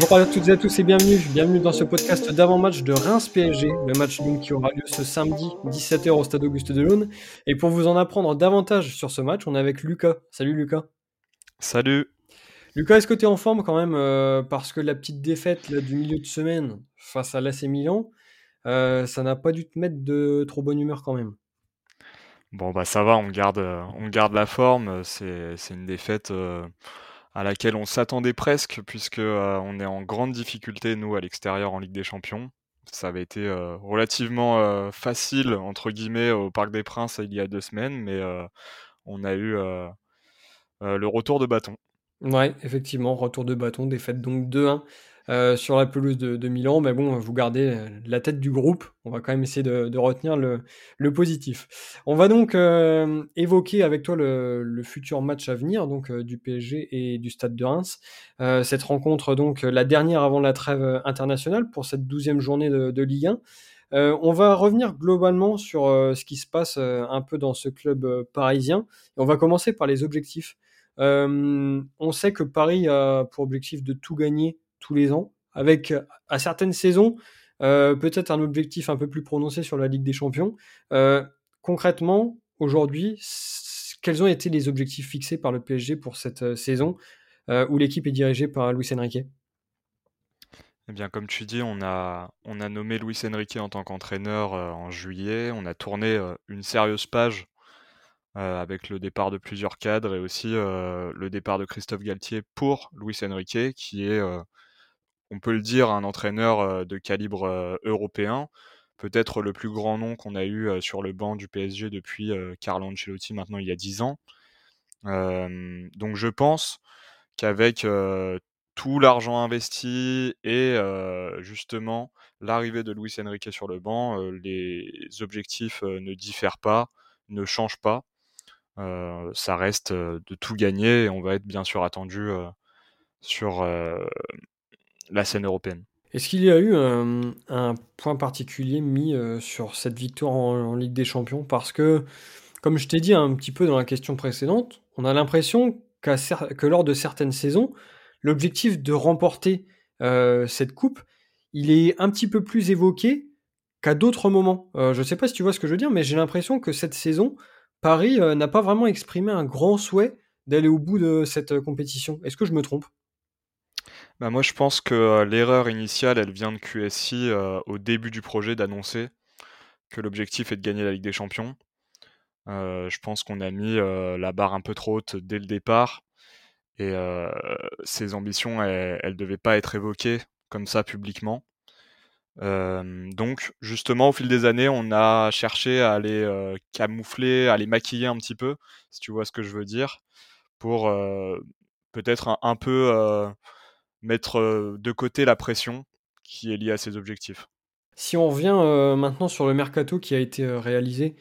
Bonjour à toutes et à tous et bienvenue. Bienvenue dans ce podcast d'avant-match de Reims-PSG, le match donc qui aura lieu ce samedi 17h au stade Auguste Delaune. Et pour vous en apprendre davantage sur ce match, on est avec Lucas. Salut Lucas. Salut. Lucas, est-ce que tu es en forme quand même euh, Parce que la petite défaite du milieu de semaine face à l'AC Milan, euh, ça n'a pas dû te mettre de trop bonne humeur quand même? Bon bah ça va, on garde, on garde la forme. C'est, une défaite euh, à laquelle on s'attendait presque, puisque on est en grande difficulté nous à l'extérieur en Ligue des Champions. Ça avait été relativement facile entre guillemets au Parc des Princes il y a deux semaines, mais on a eu le retour de bâton. Ouais, effectivement, retour de bâton, défaite donc 2-1 euh, sur la pelouse de, Milan. Mais bon, vous gardez euh, la tête du groupe. On va quand même essayer de, retenir le, positif. On va donc euh, évoquer avec toi le, futur match à venir donc du PSG et du Stade de Reims. cette rencontre donc la dernière avant la trêve internationale pour cette douzième journée de, Ligue 1. on va revenir globalement sur ce qui se passe un peu dans ce club parisien. On va commencer par les objectifs. On sait que Paris a pour objectif de tout gagner tous les ans, avec à certaines saisons euh, peut-être un objectif un peu plus prononcé sur la Ligue des Champions. Euh, concrètement, aujourd'hui, quels ont été les objectifs fixés par le PSG pour cette saison où l'équipe est dirigée par Luis Enrique? Eh bien, comme tu dis, on a, on a nommé Luis Enrique en tant qu'entraîneur en juillet. On a tourné une sérieuse page euh, avec le départ de plusieurs cadres et aussi euh, le départ de Christophe Galtier pour Luis Enrique, qui est, euh, on peut le dire, un entraîneur de calibre européen, peut-être le plus grand nom qu'on a eu sur le banc du PSG depuis Carlo Ancelotti maintenant il y a 10 ans. donc je pense qu'avec tout l'argent investi et justement l'arrivée de Luis Enrique sur le banc, les objectifs ne diffèrent pas, ne changent pas. Ça reste de tout gagner et on va être bien sûr attendu sur la scène européenne. Est-ce qu'il y a eu un, point particulier mis sur cette victoire en, Ligue des Champions? Parce que, comme je t'ai dit un petit peu dans la question précédente, on a l'impression que lors de certaines saisons, l'objectif de remporter cette coupe, il est un petit peu plus évoqué qu'à d'autres moments. je ne sais pas si tu vois ce que je veux dire, mais j'ai l'impression que cette saison, Paris euh, n'a pas vraiment exprimé un grand souhait d'aller au bout de cette euh, compétition. Est-ce que je me trompe? Bah moi, je pense que l'erreur initiale, elle vient de QSI au début du projet d'annoncer que l'objectif est de gagner la Ligue des Champions. je pense qu'on a mis la barre un peu trop haute dès le départ et ces ambitions, elles ne devaient pas être évoquées comme ça publiquement donc, justement, au fil des années, on a cherché à les camoufler, à les maquiller un petit peu, si tu vois ce que je veux dire, pour peut-être un, peu mettre de côté la pression qui est liée à ces objectifs. Si on revient maintenant sur le mercato qui a été réalisé,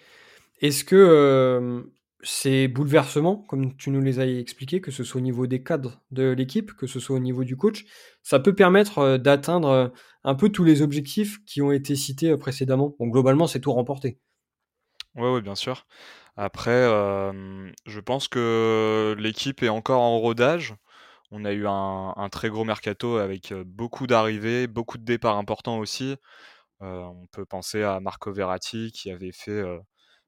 est-ce que ces bouleversements, comme tu nous les as expliqués, que ce soit au niveau des cadres de l'équipe, que ce soit au niveau du coach, ça peut permettre d'atteindre un peu tous les objectifs qui ont été cités précédemment? Donc globalement, c'est tout remporté. Oui, oui, bien sûr. Après, je pense que l'équipe est encore en rodage. On a eu un, très gros mercato avec beaucoup d'arrivées, beaucoup de départs importants aussi. on peut penser à Marco Verratti qui avait fait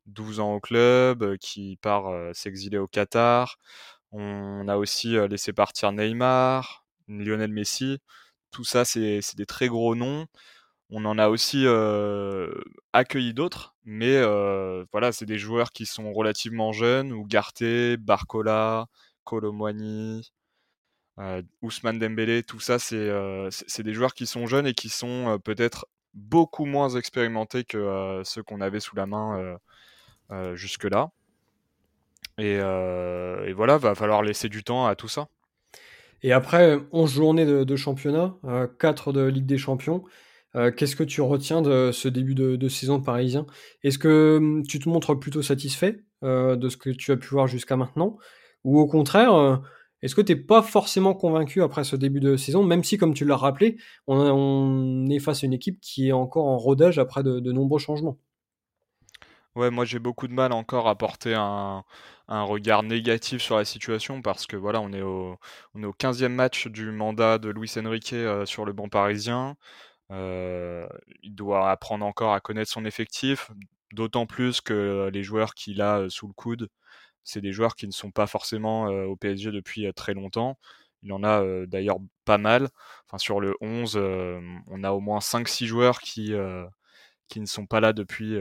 12 ans au club, euh, qui part euh, s'exiler au Qatar. On a aussi euh, laissé partir Neymar, Lionel Messi. Tout ça, c'est des très gros noms. On en a aussi accueilli d'autres, mais voilà, c'est des joueurs qui sont relativement jeunes, Ugarte, Barcola, Colomwani, Ousmane Dembélé, tout ça, c'est des joueurs qui sont jeunes et qui sont peut-être beaucoup moins expérimentés que ceux qu'on avait sous la main euh, jusque-là. Euh, et, voilà, va falloir laisser du temps à tout ça. Et après 11 journées de, championnat, 4 euh, de Ligue des Champions, qu'est-ce que tu retiens de ce début de, saison parisien? Est-ce que hum, tu te montres plutôt satisfait de ce que tu as pu voir jusqu'à maintenant? Ou au contraire, est-ce que tu n'es pas forcément convaincu après ce début de saison, même si, comme tu l'as rappelé, on, est face à une équipe qui est encore en rodage après de nombreux changements? Ouais, moi j'ai beaucoup de mal encore à porter un, regard négatif sur la situation parce que voilà, on est au, on est au 15e match du mandat de Luis Enrique sur le banc parisien. il doit apprendre encore à connaître son effectif, d'autant plus que les joueurs qu'il a sous le coude, c'est des joueurs qui ne sont pas forcément au PSG depuis très longtemps. Il en a d'ailleurs pas mal. Sur le 11, on a au moins 5-6 joueurs qui, ne sont pas là depuis,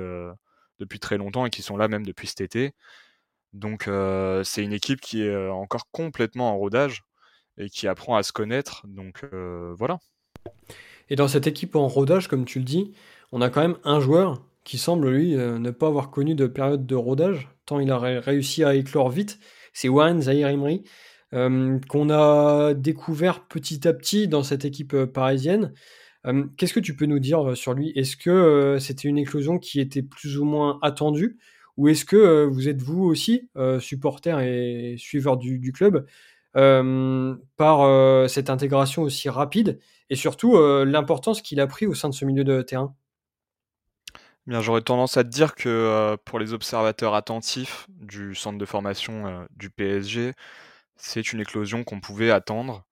depuis très longtemps et qui sont là même depuis cet été. Donc c'est une équipe qui est encore complètement en rodage et qui apprend à se connaître. Donc voilà. Et dans cette équipe en rodage, comme tu le dis, on a quand même un joueur qui semble, lui, ne pas avoir connu de période de rodage, tant il a réussi à éclore vite. C'est Warren Zahir Emery, qu'on a découvert petit à petit dans cette équipe parisienne. Qu'est-ce que tu peux nous dire sur lui? Est-ce que c'était une éclosion qui était plus ou moins attendue? Ou est-ce que vous êtes vous aussi, supporter et suiveur du, club, par cette intégration aussi rapide? Et surtout l'importance qu'il a pris au sein de ce milieu de terrain? Bien, j'aurais tendance à te dire que pour les observateurs attentifs du centre de formation du PSG, c'est une éclosion qu'on pouvait attendre.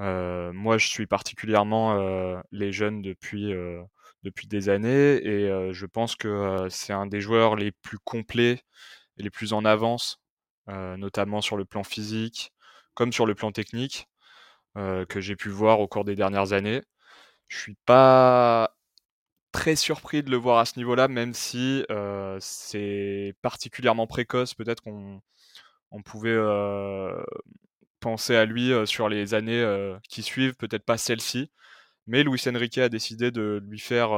Euh, moi, je suis particulièrement euh, les jeunes depuis, euh, depuis des années et je pense que c'est un des joueurs les plus complets et les plus en avance, notamment sur le plan physique comme sur le plan technique, que j'ai pu voir au cours des dernières années. Je suis pas très surpris de le voir à ce niveau-là, même si c'est particulièrement précoce. Peut-être qu'on on pouvait penser à lui sur les années qui suivent, peut-être pas celle-ci. Mais Luis Enrique a décidé de lui faire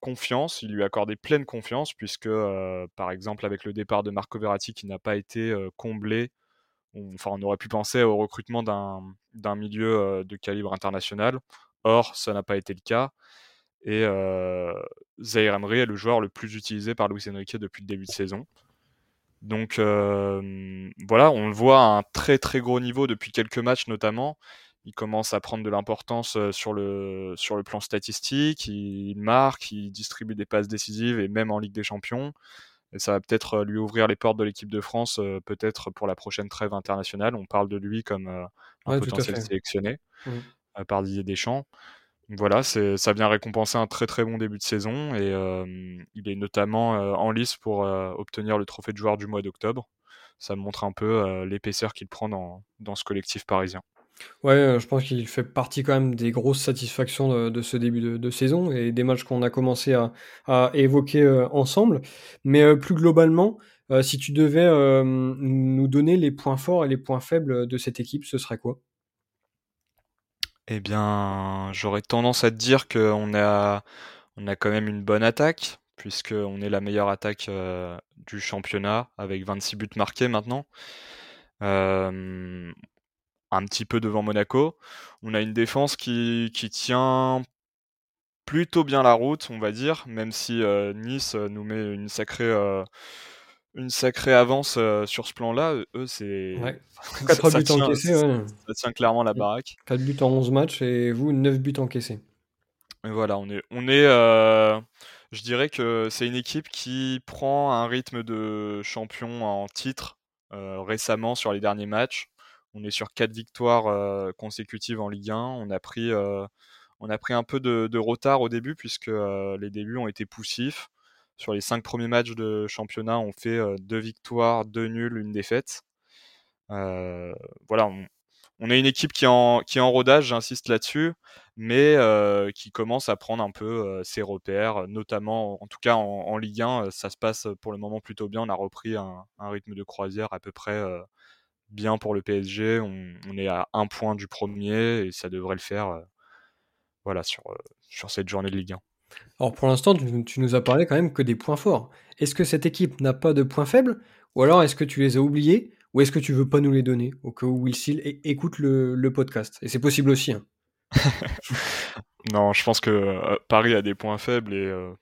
confiance, il lui a accordé pleine confiance, puisque par exemple avec le départ de Marco Verratti qui n'a pas été comblé, enfin on aurait pu penser au recrutement d'un milieu de calibre international. Or, ça n'a pas été le cas. Et euh, Zaire Emery est le joueur le plus utilisé par Luis Enrique depuis le début de saison. Donc euh, voilà, on le voit à un très très gros niveau depuis quelques matchs notamment. Il commence à prendre de l'importance sur le, sur le plan statistique, il marque, il distribue des passes décisives et même en Ligue des Champions. Et ça va peut-être lui ouvrir les portes de l'équipe de France, peut-être pour la prochaine trêve internationale. On parle de lui comme un potentiel sélectionné mmh. par Didier Deschamps voilà, ça vient récompenser un très très bon début de saison et il est notamment en lice pour obtenir le trophée de joueur du mois d'octobre. Ça montre un peu l'épaisseur qu'il prend dans, ce collectif parisien. Ouais, je pense qu'il fait partie quand même des grosses satisfactions de, ce début de, saison et des matchs qu'on a commencé à, évoquer ensemble. Mais plus globalement, si tu devais nous donner les points forts et les points faibles de cette équipe, ce serait quoi? Eh bien, j'aurais tendance à te dire qu'on a, on a quand même une bonne attaque, puisqu'on est la meilleure attaque euh, du championnat, avec 26 buts marqués maintenant. Euh, un petit peu devant Monaco. On a une défense qui, tient plutôt bien la route, on va dire, même si euh, Nice nous met une sacrée une sacrée avance sur ce plan-là. Eux, c'est. 4 buts encaissés, Ça tient clairement la baraque. 4 buts en 11 matchs et vous, 9 buts encaissés. Et voilà, on est. On est je dirais que c'est une équipe qui prend un rythme de champion en titre récemment sur les derniers matchs. On est sur 4 victoires consécutives en Ligue 1. On a pris, on a pris un peu de, de retard au début puisque les débuts ont été poussifs. Sur les cinq premiers matchs de championnat, on fait deux victoires, deux nuls, une défaite. voilà, on, est une équipe qui est en, rodage, j'insiste là-dessus, mais qui commence à prendre un peu ses repères, notamment, en tout cas en, Ligue 1, ça se passe pour le moment plutôt bien. On a repris un, rythme de croisière à peu près bien pour le PSG. On, est à un point du premier et ça devrait le faire voilà, sur cette journée de Ligue 1. Alors pour l'instant, tu, nous as parlé quand même que des points forts. Est-ce que cette équipe n'a pas de points faibles? Ou alors est-ce que tu les as oubliés? Ou est-ce que tu veux pas nous les donner au cas où Will Seal écoute le, podcast? Et c'est possible aussi. Hein. non, je pense que euh, Paris a des points faibles et euh,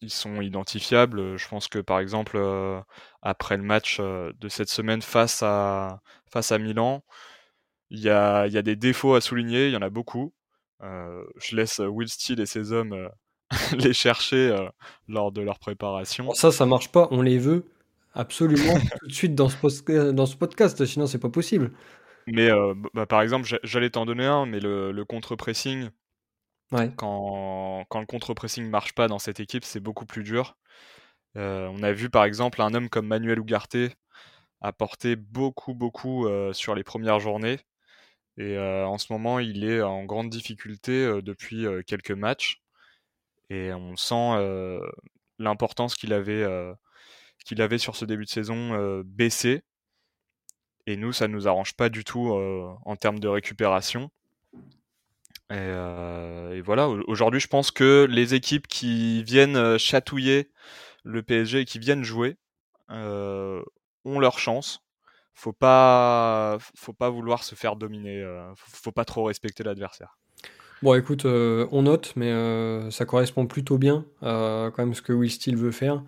ils sont identifiables. Je pense que par exemple, euh, après le match de cette semaine face à, face à Milan, il y a, y a, des défauts à souligner, il y en a beaucoup. je laisse Will Steele et ses hommes les chercher euh, lors de leur préparation. ça, ça marche pas, on les veut absolument tout de suite dans ce, dans ce podcast, sinon c'est pas possible. Mais bah, par exemple, j'allais t'en donner un, mais le, contre-pressing, quand, quand, le contre-pressing marche pas dans cette équipe, c'est beaucoup plus dur. on a vu par exemple un homme comme Manuel Ugarte apporter beaucoup, beaucoup sur les premières journées. Et en ce moment, il est en grande difficulté depuis quelques matchs. Et on sent l'importance qu'il avait, qu'il avait sur ce début de saison baisser. Et nous, ça ne nous arrange pas du tout en termes de récupération. Et, voilà, aujourd'hui, je pense que les équipes qui viennent chatouiller le PSG et qui viennent jouer ont leur chance. Faut pas, faut pas vouloir se faire dominer. faut pas trop respecter l'adversaire. Bon, écoute, on note, mais ça correspond plutôt bien à quand même ce que Will Steele veut faire.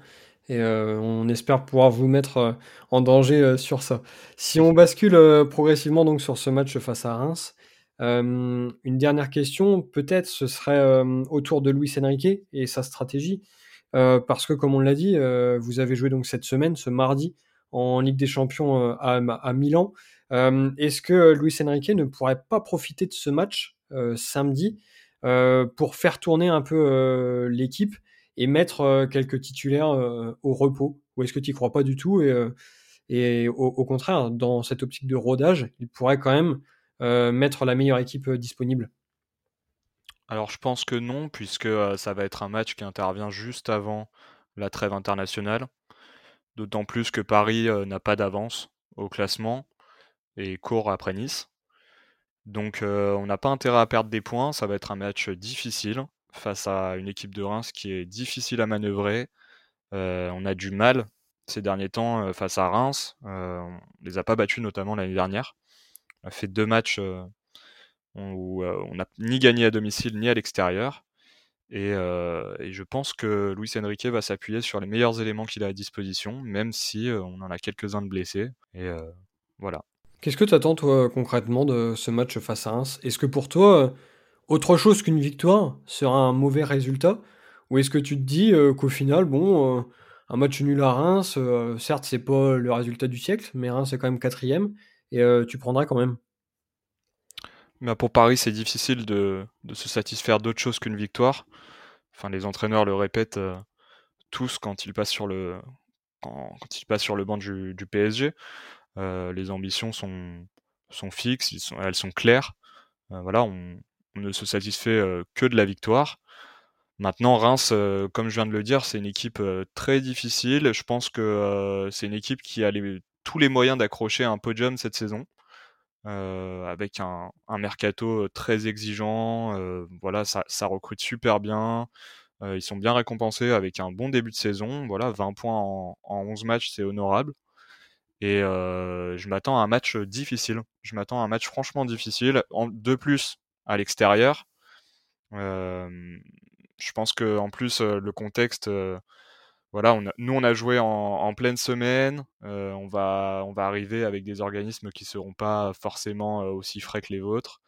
Et on espère pouvoir vous mettre en danger sur ça. Si on bascule progressivement donc sur ce match face à Reims, une dernière question, peut-être ce serait autour de Luis Enrique et sa stratégie, parce que comme on l'a dit, vous avez joué donc cette semaine, ce mardi, en Ligue des Champions à, à Milan. Est-ce que Luis Enrique ne pourrait pas profiter de ce match samedi pour faire tourner un peu l'équipe et mettre quelques titulaires au repos Ou est-ce que tu n'y crois pas du tout et, et au, contraire, dans cette optique de rodage, il pourrait quand même mettre la meilleure équipe disponible? Alors je pense que non, puisque ça va être un match qui intervient juste avant la trêve internationale. D'autant plus que Paris n'a pas d'avance au classement et court après Nice. Donc on n'a pas intérêt à perdre des points, ça va être un match difficile face à une équipe de Reims qui est difficile à manœuvrer. Euh, on a du mal ces derniers temps euh, face à Reims. Euh, on les a pas battus notamment l'année dernière. On a fait deux matchs où on n'a ni gagné à domicile ni à l'extérieur. Et, je pense que Luis Enrique va s'appuyer sur les meilleurs éléments qu'il a à disposition, même si on en a quelques-uns de blessés. Et voilà. Qu'est-ce que tu attends, toi, concrètement, de ce match face à Reims? Est-ce que pour toi, autre chose qu'une victoire sera un mauvais résultat? Ou est-ce que tu te dis euh, qu'au final, bon, euh, un match nul à Reims, euh, certes, c'est pas le résultat du siècle, mais Reims est quand même quatrième, et tu prendras quand même? Mais pour Paris, c'est difficile de, se satisfaire d'autre chose qu'une victoire. Enfin, les entraîneurs le répètent tous quand ils passent sur le, quand, ils passent sur le banc du, PSG. Les ambitions sont, fixes, elles sont claires. voilà, on, ne se satisfait que de la victoire. Maintenant, Reims, comme je viens de le dire, c'est une équipe très difficile. Je pense que c'est une équipe qui a tous les moyens d'accrocher un podium cette saison, avec un, mercato très exigeant. voilà, ça, recrute super bien. ils sont bien récompensés avec un bon début de saison. Voilà, 20 points en, en 11 matchs, c'est honorable. Et je m'attends à un match difficile. Je m'attends à un match franchement difficile. De plus, à l'extérieur. je pense que en plus le contexte, voilà, nous on a joué en, pleine semaine. on va on va arriver avec des organismes qui seront pas forcément aussi frais que les vôtres.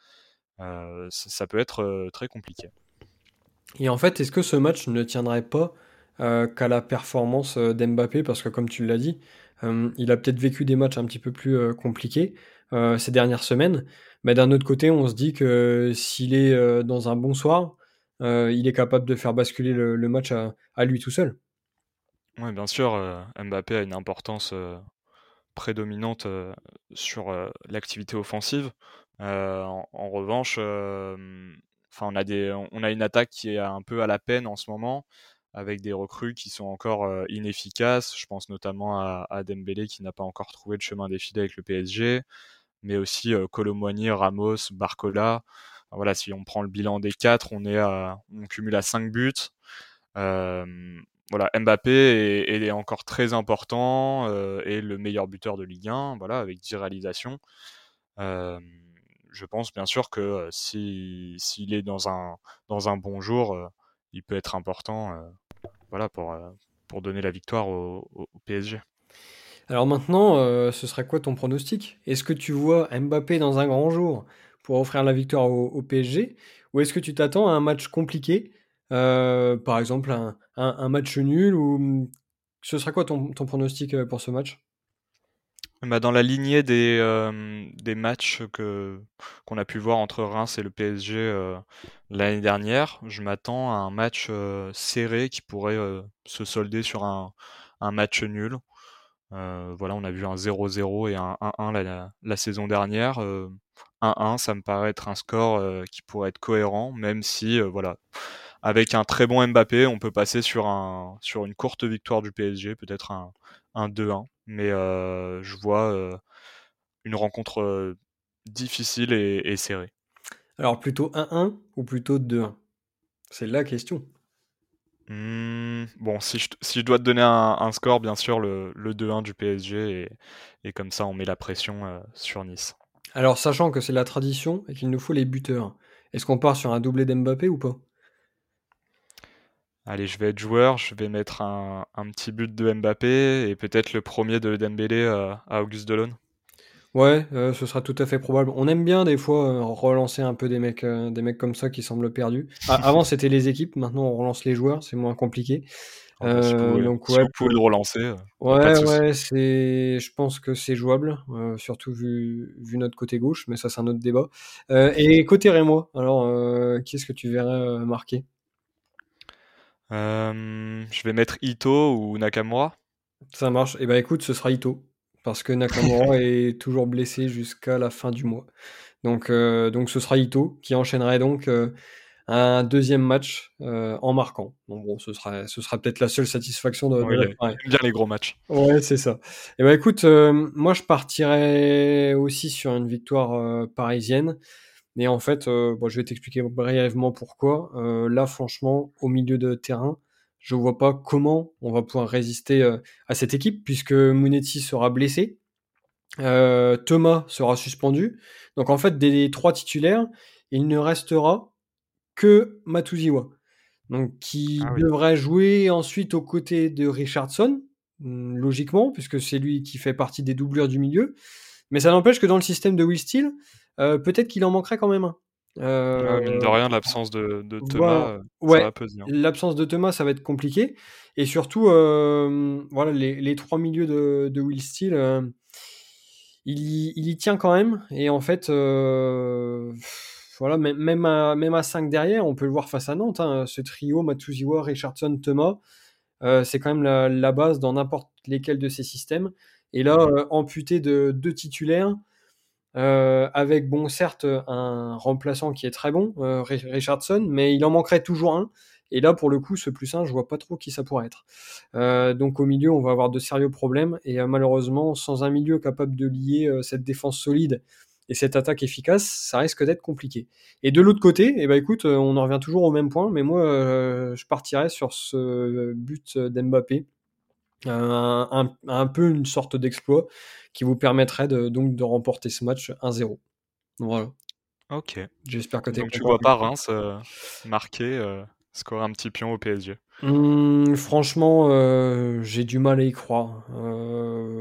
Ça, peut être très compliqué. Et en fait, est-ce que ce match ne tiendrait pas qu'à la performance d'Mbappé? Parce que comme tu l'as dit, il a peut-être vécu des matchs un petit peu plus compliqués ces dernières semaines. Mais d'un autre côté, on se dit que s'il est dans un bon soir, il est capable de faire basculer le, match à, lui tout seul. Oui, bien sûr, Mbappé a une importance prédominante sur l'activité offensive. En, revanche, on a on a une attaque qui est un peu à la peine en ce moment, avec des recrues qui sont encore inefficaces. Je pense notamment à, à Dembélé qui n'a pas encore trouvé le chemin défilé avec le PSG mais aussi euh, Ramos, Barcola. voilà, si on prend le bilan des quatre, on est à, cumule à 5 buts. voilà, Mbappé est, encore très important euh, et le meilleur buteur de Ligue 1, voilà, avec 10 réalisations. je pense bien sûr que euh, s'il est dans un, dans un bon jour, euh, il peut être important voilà, pour, pour donner la victoire au PSG. Alors maintenant, euh, ce serait quoi ton pronostic? Est-ce que tu vois Mbappé dans un grand jour pour offrir la victoire au, PSG Ou est-ce que tu t'attends à un match compliqué euh, Par exemple, un, match nul ou ce serait quoi ton, pronostic pour ce match? Bah, dans la lignée des, des matchs que qu'on a pu voir entre Reims et le PSG l'année dernière, je m'attends à un match serré qui pourrait se solder sur un, un match nul. voilà, on a vu un 0-0 et un 1-1 la, la, saison dernière. 1-1, ça me paraît être un score qui pourrait être cohérent, même si, voilà, avec un très bon Mbappé, on peut passer sur, un, sur une courte victoire du PSG, peut-être un, un 2-1. Mais je vois une rencontre difficile et, serrée. Alors plutôt 1-1 ou plutôt 2-1 C'est la question. Mmh, bon, si je, si je, dois te donner un, score, bien sûr, le, le 2-1 du PSG, et, et, comme ça, on met la pression sur Nice. Alors, sachant que c'est la tradition et qu'il nous faut les buteurs, est-ce qu'on part sur un doublé d'Mbappé ou pas? Allez, je vais être joueur, je vais mettre un, petit but de Mbappé et peut-être le premier de Dembélé euh, à Auguste Delon. Ouais, euh, ce sera tout à fait probable. On aime bien des fois euh, relancer un peu des mecs, des mecs comme ça qui semblent perdus. Ah, avant c'était les équipes, maintenant on relance les joueurs, c'est moins compliqué. Euh, euh, donc ouais, vous le relancer. Ouais, ouais, c'est, je pense que c'est jouable, surtout vu, vu notre côté gauche, mais ça c'est un autre débat. et côté Rémo, alors qui est-ce que tu verrais marquer? Je vais mettre Ito ou Nakamura. Ça marche. Et eh ben écoute, ce sera Ito parce que Nakamura est toujours blessé jusqu'à la fin du mois. Donc, donc ce sera Ito qui enchaînerait donc un deuxième match euh, en marquant. bon, ce sera, ce sera peut-être la seule satisfaction de, ouais, bien les gros matchs. Ouais, c'est ça. Et eh ben écoute, euh, moi je partirais aussi sur une victoire euh, parisienne. Mais en fait, bon, je vais t'expliquer brièvement pourquoi. là, franchement, au milieu de terrain, je vois pas comment on va pouvoir résister à cette équipe puisque Munetti sera blessé. Thomas sera suspendu. Donc en fait, des trois titulaires, il ne restera que Matuziwa. Donc, qui ah devrait jouer ensuite aux côtés de Richardson, hmm, logiquement, puisque c'est lui qui fait partie des doublures du milieu. Mais ça n'empêche que dans le système de Will Steele, euh, peut-être qu'il en manquerait quand même un. Euh, mine de rien, l'absence de, Thomas, ouais, va hein. L'absence de Thomas, ça va être compliqué. Et surtout, euh, voilà, les, trois milieux de, Will Steele, il, il, y tient quand même. Et en fait, voilà, même à, même à 5 derrière, on peut le voir face à Nantes. Hein, ce trio, Matuziwa, Richardson, Thomas, euh, c'est quand même la, base dans n'importe lesquels de ces systèmes. Et là, euh, amputé de deux titulaires, euh, avec, bon, certes, un remplaçant qui est très bon, Richardson, mais il en manquerait toujours un. Et là, pour le coup, ce plus 1, je vois pas trop qui ça pourrait être. donc au milieu, on va avoir de sérieux problèmes. Et malheureusement, sans un milieu capable de lier cette défense solide et cette attaque efficace, ça risque d'être compliqué. Et de l'autre côté, eh ben écoute, euh, on en revient toujours au même point, mais moi, euh, je partirais sur ce but d'Mbappé, un, un, peu une sorte d'exploit qui vous permettrait de, donc de remporter ce match 1-0. Voilà. Ok. J'espère que Donc tu vois pas Reims euh, marquer, scorer un petit pion au PSG. Mmh, franchement, j'ai du mal à y croire.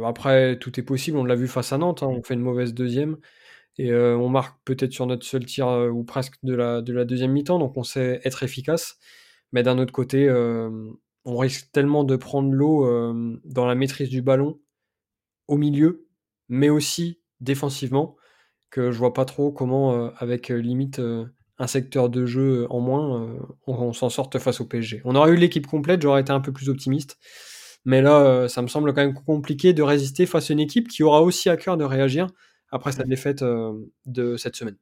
après, tout est possible. On l'a vu face à Nantes. Hein, on fait une mauvaise deuxième. Et euh, on marque peut-être sur notre seul tir euh, ou presque de la, de la deuxième mi-temps, donc on sait être efficace. Mais d'un autre côté, euh, on risque tellement de prendre l'eau dans la maîtrise du ballon au milieu, mais aussi défensivement, que je vois pas trop comment, avec limite un secteur de jeu en moins, on, s'en sorte face au PSG. On aurait eu l'équipe complète, j'aurais été un peu plus optimiste. Mais là, ça me semble quand même compliqué de résister face à une équipe qui aura aussi à cœur de réagir après sa défaite euh, de cette semaine.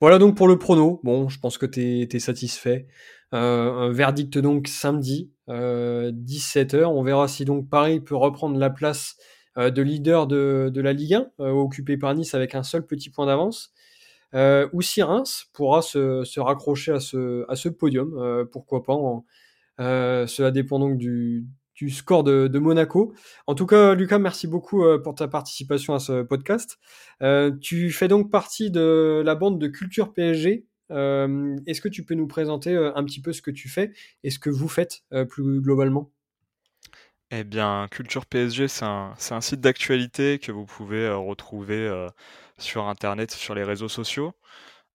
Voilà donc pour le prono. Bon, je pense que tu es, satisfait. Euh, un verdict donc samedi, 17h. Euh, On verra si donc Paris peut reprendre la place de leader de, la Ligue 1, occupé par Nice avec un seul petit point d'avance. ou si Reims pourra se, raccrocher à ce podium, pourquoi pas. cela dépend donc du, du score de, Monaco. En tout cas, Lucas, merci beaucoup euh, pour ta participation à ce podcast. Euh, tu fais donc partie de la bande de Culture PSG. Euh, est-ce que tu peux nous présenter un petit peu ce que tu fais et ce que vous faites plus globalement? Eh bien, Culture PSG, c'est un, un, site d'actualité que vous pouvez retrouver sur Internet, sur les réseaux sociaux.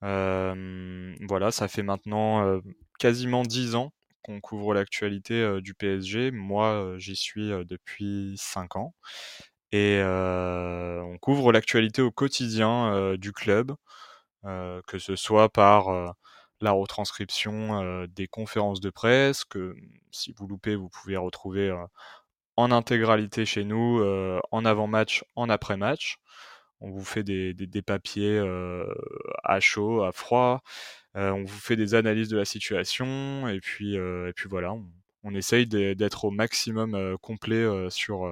voilà, ça fait maintenant quasiment 10 ans qu'on couvre l'actualité du PSG. Moi, j'y suis depuis 5 ans. Et on couvre l'actualité au quotidien du club, que ce soit par la retranscription des conférences de presse, que si vous loupez, vous pouvez retrouver en intégralité chez nous, en avant-match, en après-match. On vous fait des, des, papiers à chaud, à froid. On vous fait des analyses de la situation. Et puis, et puis voilà, on, essaye d'être au maximum complet sur,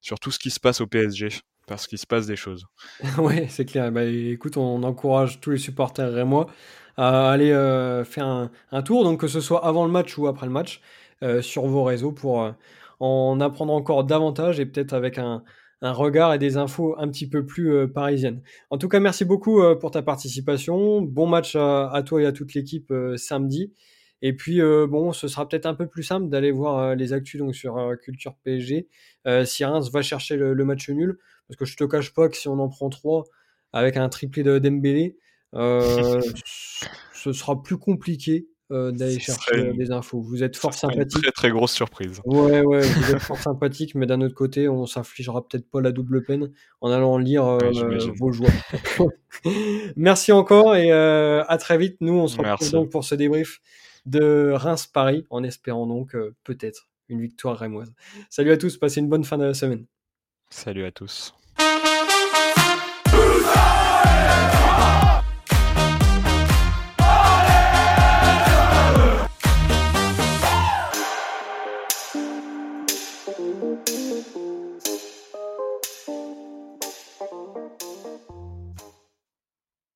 sur tout ce qui se passe au PSG. Parce qu'il se passe des choses. ouais, c'est clair. Bah, écoute, on encourage tous les supporters et moi à aller faire un, un, tour, donc que ce soit avant le match ou après le match, sur vos réseaux pour en apprendre encore davantage et peut-être avec un, regard et des infos un petit peu plus euh, parisiennes. En tout cas, merci beaucoup euh, pour ta participation. Bon match à, toi et à toute l'équipe euh, samedi. Et puis, bon, ce sera peut-être un peu plus simple d'aller voir les actus donc, sur Culture PSG. si Reims va chercher le, match nul, parce que je te cache pas que si on en prend trois avec un triplé de Dembélé, ce sera plus compliqué euh, d'aller chercher euh, des infos. Vous êtes fort sympathique. Une très très grosse surprise. Ouais, ouais, vous êtes fort sympathique, mais d'un autre côté, on s'infligera peut-être pas la double peine en allant lire euh, vos joies. Merci encore et à très vite. Nous, on se retrouve donc pour ce débrief de Reims-Paris en espérant donc peut-être une victoire rémoise. Salut à tous, passez une bonne fin de la semaine. Salut à tous.